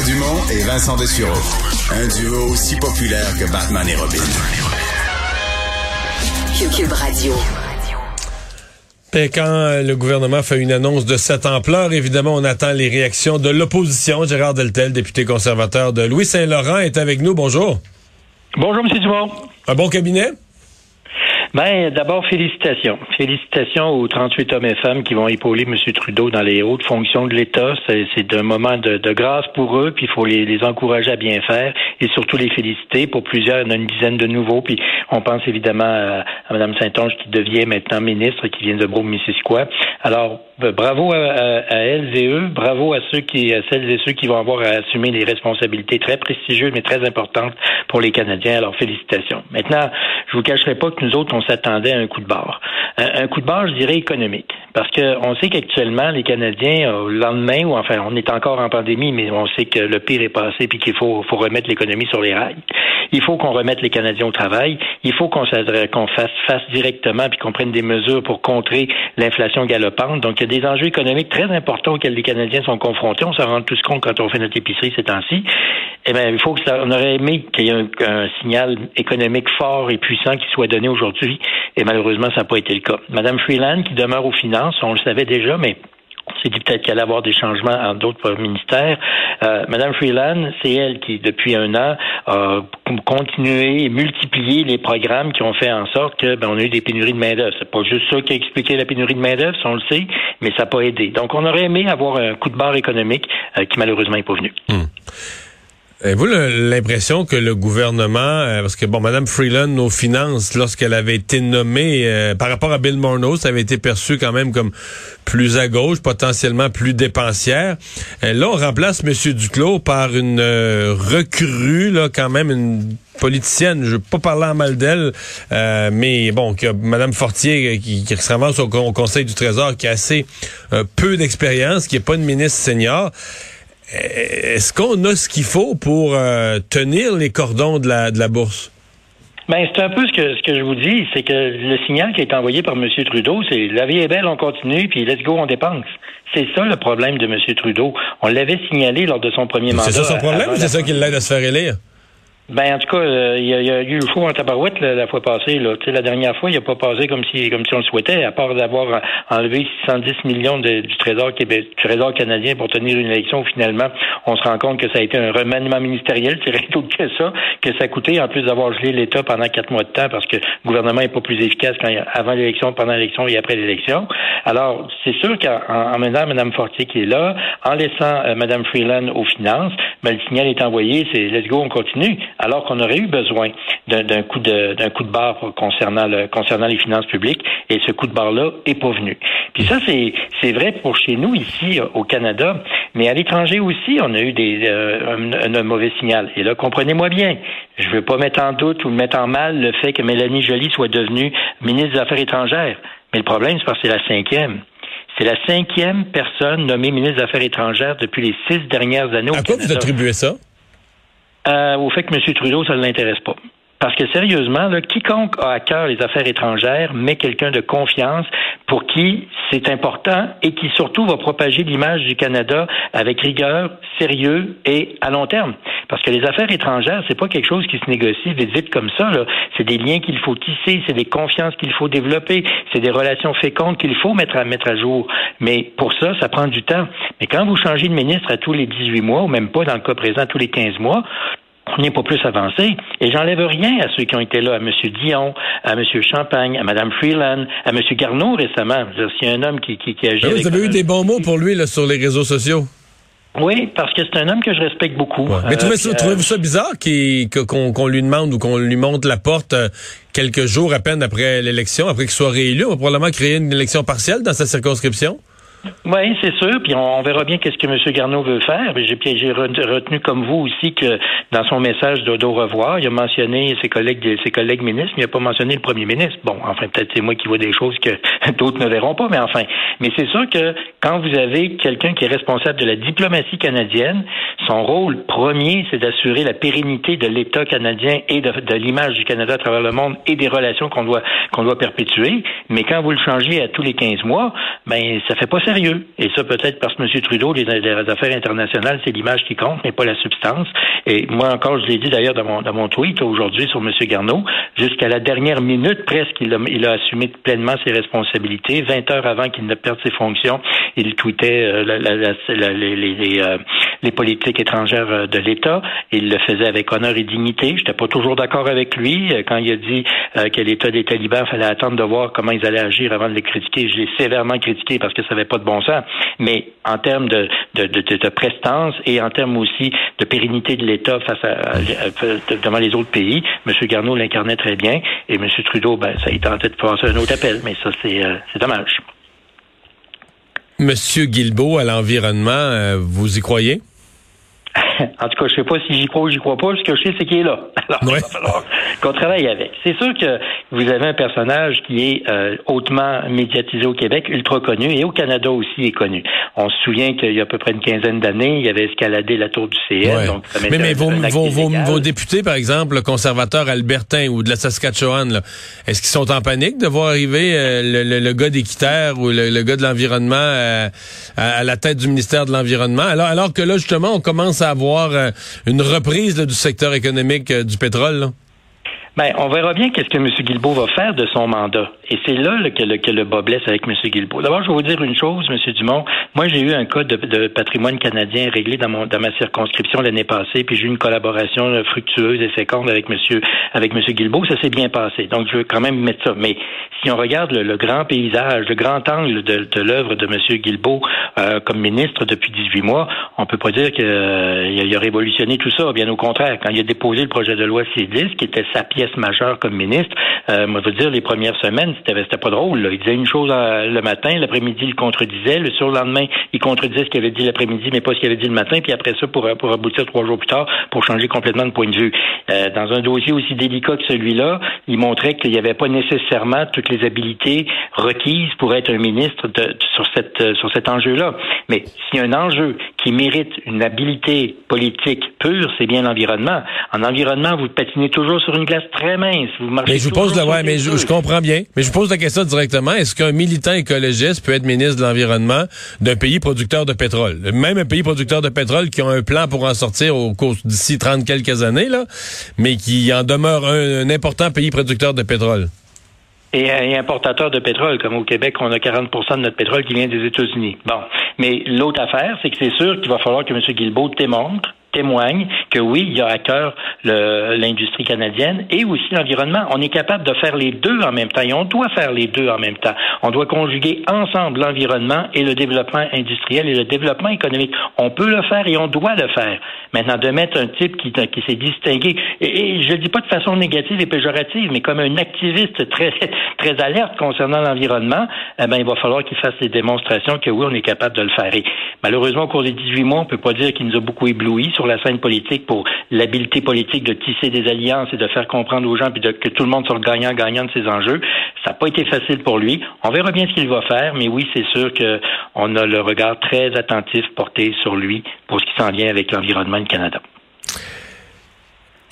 Mario Dumont et Vincent Dessureau. Un duo aussi populaire que Batman et Robin. Cube Radio. Et quand euh, le gouvernement fait une annonce de cette ampleur, évidemment, on attend les réactions de l'opposition. Gérard Deltel, député conservateur de Louis-Saint-Laurent, est avec nous. Bonjour. Bonjour, M. Dumont. Un bon cabinet? Ben, d'abord, félicitations. Félicitations aux 38 hommes et femmes qui vont épauler M. Trudeau dans les hautes fonctions de l'État. C'est un moment de, grâce pour eux, puis il faut les, les, encourager à bien faire et surtout les féliciter. Pour plusieurs, il y en a une dizaine de nouveaux, puis on pense évidemment à, Mme Saint-Onge qui devient maintenant ministre, qui vient de Brome-Missisquoi. Alors, ben, bravo à, elles et eux, bravo à ceux qui, à celles et ceux qui vont avoir à assumer les responsabilités très prestigieuses mais très importantes pour les Canadiens. Alors, félicitations. Maintenant, je vous cacherai pas que nous autres, on s'attendait à un coup de barre. Un, coup de barre, je dirais, économique. Parce qu'on sait qu'actuellement, les Canadiens, au lendemain, ou enfin, on est encore en pandémie, mais on sait que le pire est passé puis qu'il faut, faut remettre l'économie sur les rails. Il faut qu'on remette les Canadiens au travail. Il faut qu'on fasse directement puis qu'on prenne des mesures pour contrer l'inflation galopante. Donc, il y a des enjeux économiques très importants auxquels les Canadiens sont confrontés. On s'en rend tous compte quand on fait notre épicerie ces temps-ci. Eh bien, il faut que ça, on aurait aimé qu'il y ait un, un signal économique fort et puissant qui soit donné aujourd'hui. Et malheureusement, ça n'a pas été le cas. Madame Freeland, qui demeure aux finances, on le savait déjà, mais s'est dit peut-être qu'elle allait avoir des changements en d'autres ministères. Euh, Madame Freeland, c'est elle qui, depuis un an, a continué et multiplié les programmes qui ont fait en sorte que ben, on a eu des pénuries de main-d'œuvre. C'est pas juste ça qui a expliqué la pénurie de main-d'œuvre, on le sait, mais ça n'a pas aidé. Donc, on aurait aimé avoir un coup de barre économique euh, qui malheureusement n'est pas venu. Hmm. Avez-vous l'impression que le gouvernement, euh, parce que bon, Madame Freeland, nos finances, lorsqu'elle avait été nommée, euh, par rapport à Bill Morneau, ça avait été perçu quand même comme plus à gauche, potentiellement plus dépensière. Euh, là, on remplace Monsieur Duclos par une recrue, là, quand même une politicienne. Je veux pas parler en mal d'elle, mais bon, que Madame Fortier qui, qui se ramasse au, Conseil du Trésor, qui a assez peu d'expérience, qui est pas une ministre senior. Est-ce qu'on a ce qu'il faut pour euh, tenir les cordons de la, de la bourse? Ben, c'est un peu ce que, ce que je vous dis, c'est que le signal qui a été envoyé par M. Trudeau, c'est la vie est belle, on continue, puis let's go, on dépense. C'est ça le problème de M. Trudeau. On l'avait signalé lors de son premier mandat. C'est ça son problème ou c'est ça qui l'aide à se faire élire? Ben en tout cas, euh, il y, a eu le fou en tabarouette la, fois passée. Là. la dernière fois, il n'a pas passé comme si comme si on le souhaitait, à part d'avoir enlevé 610 millions du Trésor du Trésor canadien pour tenir une élection. Finalement, on se rend compte que ça a été un remaniement ministériel, c'est rien d'autre que ça, que ça a coûté en plus d'avoir gelé l'État pendant quatre mois de temps parce que le gouvernement n'est pas plus efficace quand, avant l'élection, pendant l'élection et après l'élection. Alors, c'est sûr qu'en en menant Mme Fortier qui est là, en laissant euh, Mme Freeland aux finances, ben, le signal est envoyé, c'est let's go, on continue alors qu'on aurait eu besoin d'un coup de d'un coup de barre concernant le, concernant les finances publiques et ce coup de barre là est pas venu. Puis ça c'est c'est vrai pour chez nous ici au Canada, mais à l'étranger aussi on a eu des euh, un, mauvais signal. Et là comprenez-moi bien, je veux pas mettre en doute ou mettre en mal le fait que Mélanie Joly soit devenue ministre des Affaires étrangères, mais le problème c'est parce que c'est la cinquième. C'est la cinquième personne nommée ministre des Affaires étrangères depuis les six dernières années. À quoi vous attribuez ça? Euh, au fait que M. Trudeau, ça ne l'intéresse pas. Parce que sérieusement, là, quiconque a à cœur les affaires étrangères met quelqu'un de confiance pour qui c'est important et qui surtout va propager l'image du Canada avec rigueur, sérieux et à long terme. Parce que les affaires étrangères, c'est pas quelque chose qui se négocie vite vite comme ça. C'est des liens qu'il faut tisser, c'est des confiances qu'il faut développer, c'est des relations fécondes qu'il faut mettre à mettre à jour. Mais pour ça, ça prend du temps. Mais quand vous changez de ministre à tous les 18 mois, ou même pas dans le cas présent tous les 15 mois, on n'est pas plus avancé. Et j'enlève rien à ceux qui ont été là, à M. Dion, à M. Champagne, à Mme Freeland, à M. Garneau récemment. A un homme qui, qui, qui agit. vous avez eu des bons mots pour lui là, sur les réseaux sociaux. Oui, parce que c'est un homme que je respecte beaucoup. Mais trouvez-vous euh, ça bizarre qu'on lui demande ou qu'on lui monte la porte euh, quelques jours à peine après l'élection, après qu'il soit réélu? On va probablement créer une élection partielle dans sa circonscription? Oui, c'est sûr. Puis on, verra bien qu'est-ce que M. Garneau veut faire. J'ai, retenu comme vous aussi que dans son message d'au revoir, il a mentionné ses collègues, ses collègues ministres, mais il n'a pas mentionné le premier ministre. Bon, enfin, peut-être c'est moi qui vois des choses que d'autres ne verront pas, mais enfin. Mais c'est sûr que quand vous avez quelqu'un qui est responsable de la diplomatie canadienne, son rôle premier, c'est d'assurer la pérennité de l'État canadien et de, de l'image du Canada à travers le monde et des relations qu'on doit qu'on doit perpétuer. Mais quand vous le changez à tous les 15 mois, ben ça fait pas Et ça, peut-être parce que M. Trudeau, les, affaires internationales, c'est l'image qui compte, mais pas la substance. Et moi encore, je l'ai dit d'ailleurs dans mon, dans mon tweet aujourd'hui sur M. Garneau, jusqu'à la dernière minute presque, il a, assumé pleinement ses responsabilités. 20 heures avant qu'il ne perde ses fonctions, il tweetait euh, euh, les, politiques étrangères euh, de l'État. Il le faisait avec honneur et dignité. Je n'étais pas toujours d'accord avec lui quand il a dit que l'État des talibans fallait attendre de voir comment ils allaient agir avant de les critiquer. Je l'ai sévèrement critiqué parce que ça n'avait pas de bon sens. Mais en termes de, de, de, de prestance et en termes aussi de pérennité de l'État face à, devant les autres pays, M. Garneau l'incarnait très bien. Et M. Trudeau, ben, ça il tentait de passer un autre appel. Mais ça, c'est dommage. Monsieur Guilbeault, à l'environnement, euh, vous y croyez? en tout cas, je sais pas si j'y crois ou j'y crois pas. Ce que je sais, c'est qu'il est là. Alors, il va falloir qu'on travaille avec. C'est sûr que vous avez un personnage qui est euh, hautement médiatisé au Québec, ultra connu, et au Canada aussi est connu. On se souvient qu'il y a à peu près une quinzaine d'années, il avait escaladé la tour du CN. Donc mais mais vos, vos, vos, députés, par exemple, le conservateur albertain ou de la Saskatchewan, est-ce qu'ils sont en panique de voir arriver euh, le, le, gars d'Équiterre ou le, gars de l'environnement euh, à, la tête du ministère de l'Environnement? Alors, alors que là, justement, on commence à avoir une reprise du secteur économique du pétrole. Ben, on verra bien qu'est-ce que M. Guilbeault va faire de son mandat. Et c'est là que, le, que le bas blesse avec M. Guilbeault. D'abord, je vais vous dire une chose, M. Dumont. Moi, j'ai eu un cas de, patrimoine canadien réglé dans, mon, dans ma circonscription l'année passée, puis j'ai eu une collaboration fructueuse et féconde avec M. avec M. Guilbeault. Ça s'est bien passé. Donc, je veux quand même mettre ça. Mais si on regarde le, grand paysage, le grand angle de, de l'œuvre de M. Guilbeault euh, comme ministre depuis 18 mois, on peut pas dire qu'il euh, a révolutionné tout ça. Bien au contraire, quand il a déposé le projet de loi C10, qui était sa pièce majeur comme ministre. Euh, moi, je veux dire, les premières semaines, c'était, pas drôle. Il disait une chose euh, le matin, l'après-midi, il contredisait. Le surlendemain, il contredisait ce qu'il avait dit l'après-midi, mais pas ce qu'il avait dit le matin. Puis après ça, pour, pour aboutir trois jours plus tard, pour changer complètement de point de vue. Euh, dans un dossier aussi délicat que celui-là, il montrait qu'il n'y avait pas nécessairement toutes les habiletés requises pour être un ministre de, euh, sur cet enjeu-là. Mais s'il y a un enjeu qui mérite une habilité politique pure, c'est bien l'environnement. En environnement, vous patinez toujours sur une glace très mince. Vous marchez mais je vous pose la, ouais, mais je, comprends bien. Mais je vous pose la question directement. Est-ce qu'un militant écologiste peut être ministre de l'environnement d'un pays producteur de pétrole? Même un pays producteur de pétrole qui a un plan pour en sortir au cours d'ici 30 quelques années, là, mais qui en demeure un, important pays producteur de pétrole. Et, et, importateur de pétrole, comme au Québec, on a 40% de notre pétrole qui vient des États-Unis. Bon. Mais l'autre affaire, c'est que c'est sûr qu'il va falloir que M. Guilbeault démontre témoigne que oui, il y a à cœur l'industrie canadienne et aussi l'environnement. On est capable de faire les deux en même temps et on doit faire les deux en même temps. On doit conjuguer ensemble l'environnement et le développement industriel et le développement économique. On peut le faire et on doit le faire. Maintenant, de mettre un type qui, qui s'est distingué, et, je ne dis pas de façon négative et péjorative, mais comme un activiste très, très alerte concernant l'environnement, eh ben, il va falloir qu'il fasse des démonstrations que oui, on est capable de le faire. Et malheureusement, au cours des 18 mois, on peut pas dire qu'il nous a beaucoup ébloui sur la scène politique pour l'habileté politique de tisser des alliances et de faire comprendre aux gens puis de, que tout le monde soit gagnant-gagnant de ces enjeux. Ça n'a pas été facile pour lui. On verra bien ce qu'il va faire, mais oui, c'est sûr qu'on a le regard très attentif porté sur lui pour ce qui s'en vient avec l'environnement du Canada.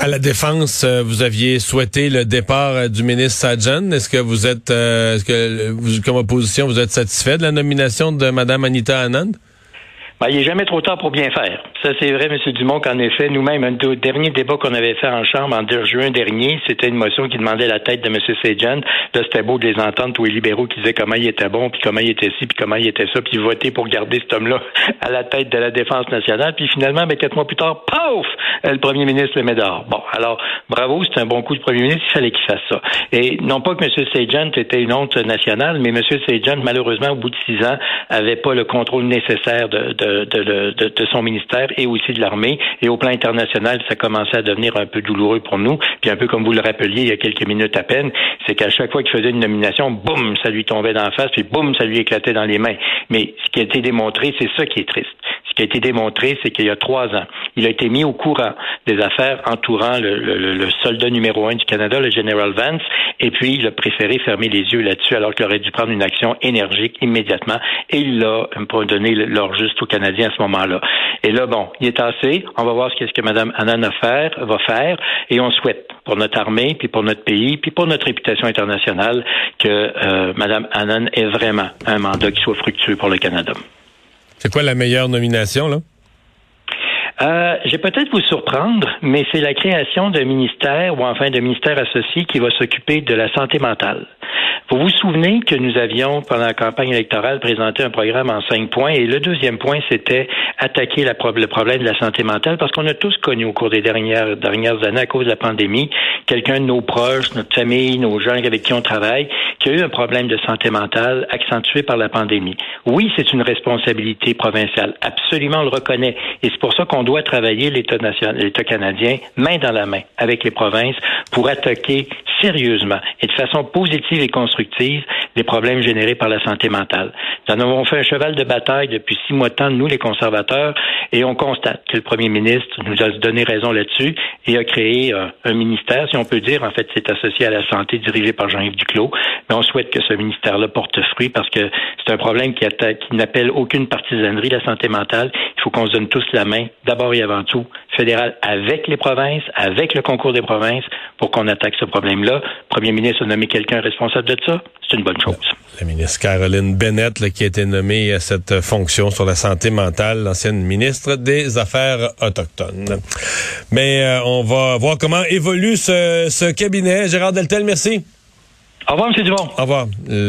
À la défense, euh, vous aviez souhaité le départ euh, du ministre Sajan. Est-ce que vous êtes, euh, est-ce que vous, comme opposition, vous êtes satisfait de la nomination de Mme Anita Anand? Ben, il n'est jamais trop tard pour bien faire. Ça, c'est vrai, M. Dumont, qu'en effet, nous-mêmes, un dernier débat qu'on avait fait en Chambre en juin dernier, c'était une motion qui demandait la tête de M. Sejan. Là, c'était beau de les entendre, tous les libéraux qui disaient comment il était bon, puis comment il était ci, puis comment il était ça, puis voter pour garder cet homme-là à la tête de la Défense nationale. Puis finalement, ben, quatre mois plus tard, paf! Le premier ministre le met dehors. Bon, alors, bravo, c'est un bon coup de premier ministre, il fallait qu'il fasse ça. Et non pas que M. Sejan était une honte nationale, mais M. Sejan, malheureusement, au bout de six ans, avait pas le contrôle nécessaire de de, son ministère et aussi de l'armée. Et au plan international, ça commençait à devenir un peu douloureux pour nous. Puis un peu comme vous le rappeliez il y a quelques minutes à peine, c'est qu'à chaque fois qu'il faisait une nomination, boum, ça lui tombait dans la face, puis boum, ça lui éclatait dans les mains. Mais ce qui a été démontré, c'est ça qui est triste. Qui a été démontré, c'est qu'il y a trois ans, il a été mis au courant des affaires entourant le, le soldat numéro un du Canada, le général Vance, et puis il a préféré fermer les yeux là-dessus alors qu'il aurait dû prendre une action énergique immédiatement, et il a pas donné l'heure juste aux Canadiens à ce moment-là. Et là, bon, il est assez. On va voir ce que, ce que Mme Anna va faire, et on souhaite pour notre armée, puis pour notre pays, puis pour notre réputation internationale que euh, Mme Annan ait vraiment un mandat qui soit fructueux pour le Canada. C'est quoi la meilleure nomination, là? Euh, je vais peut-être vous surprendre, mais c'est la création d'un ministère ou enfin d'un ministère associé qui va s'occuper de la santé mentale. Vous vous souvenez que nous avions, pendant la campagne électorale, présenté un programme en cinq points et le deuxième point, c'était attaquer le problème de la santé mentale parce qu'on a tous connu au cours des dernières, dernières années, à cause de la pandémie, quelqu'un de nos proches, notre famille, nos gens avec qui on travaille, qui a eu un problème de santé mentale accentué par la pandémie. Oui, c'est une responsabilité provinciale. Absolument, on le reconnaît. Et c'est pour ça qu'on doit travailler l'État canadien, main dans la main avec les provinces pour attaquer sérieusement et de façon positive et constructive les problèmes générés par la santé mentale. Nous en avons fait un cheval de bataille depuis six mois de temps, nous les conservateurs, et on constate que le premier ministre nous a donné raison là-dessus et a créé euh, un ministère, si on peut dire, en fait, c'est associé à la santé dirigé par Jean-Yves Duclos, on souhaite que ce ministère-là porte fruit parce que c'est un problème qui, n'appelle aucune partisanerie, la santé mentale. Il faut qu'on se donne tous la main, d'abord et avant tout, fédéral avec les provinces, avec le concours des provinces, pour qu'on attaque ce problème-là. Premier ministre a nommé quelqu'un responsable de ça. C'est une bonne chose. La ministre Caroline Bennett, qui a été nommée à cette fonction sur la santé mentale, l'ancienne ministre des Affaires autochtones. Mais euh, on va voir comment évolue ce, ce cabinet. Gérard Deltel, merci. Au revoir, M. Dumont. Le